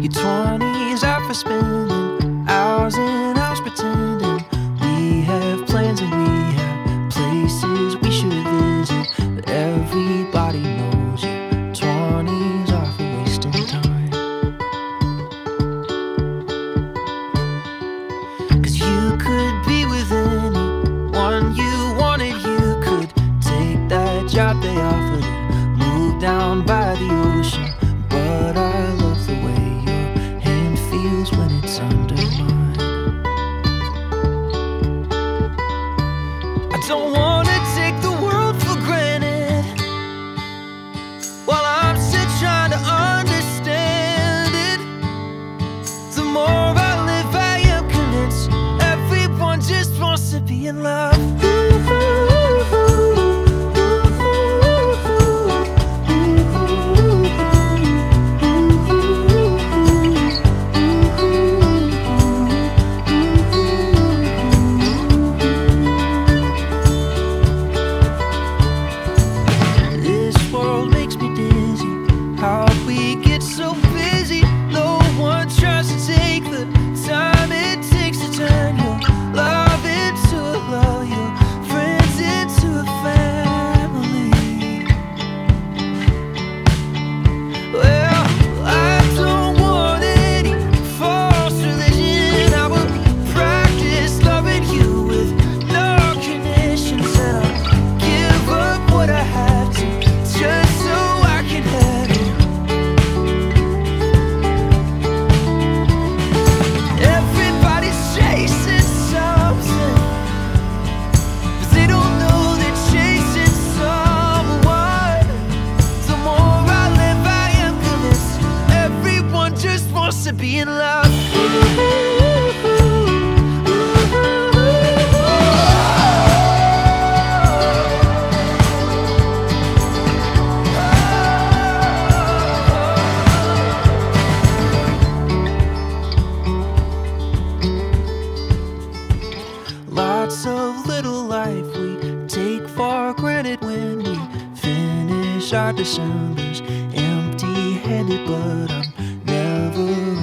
Your 20s are for spending hours in don't want parts of little life we take for granted when we finish our Decembers empty handed, but I'm never.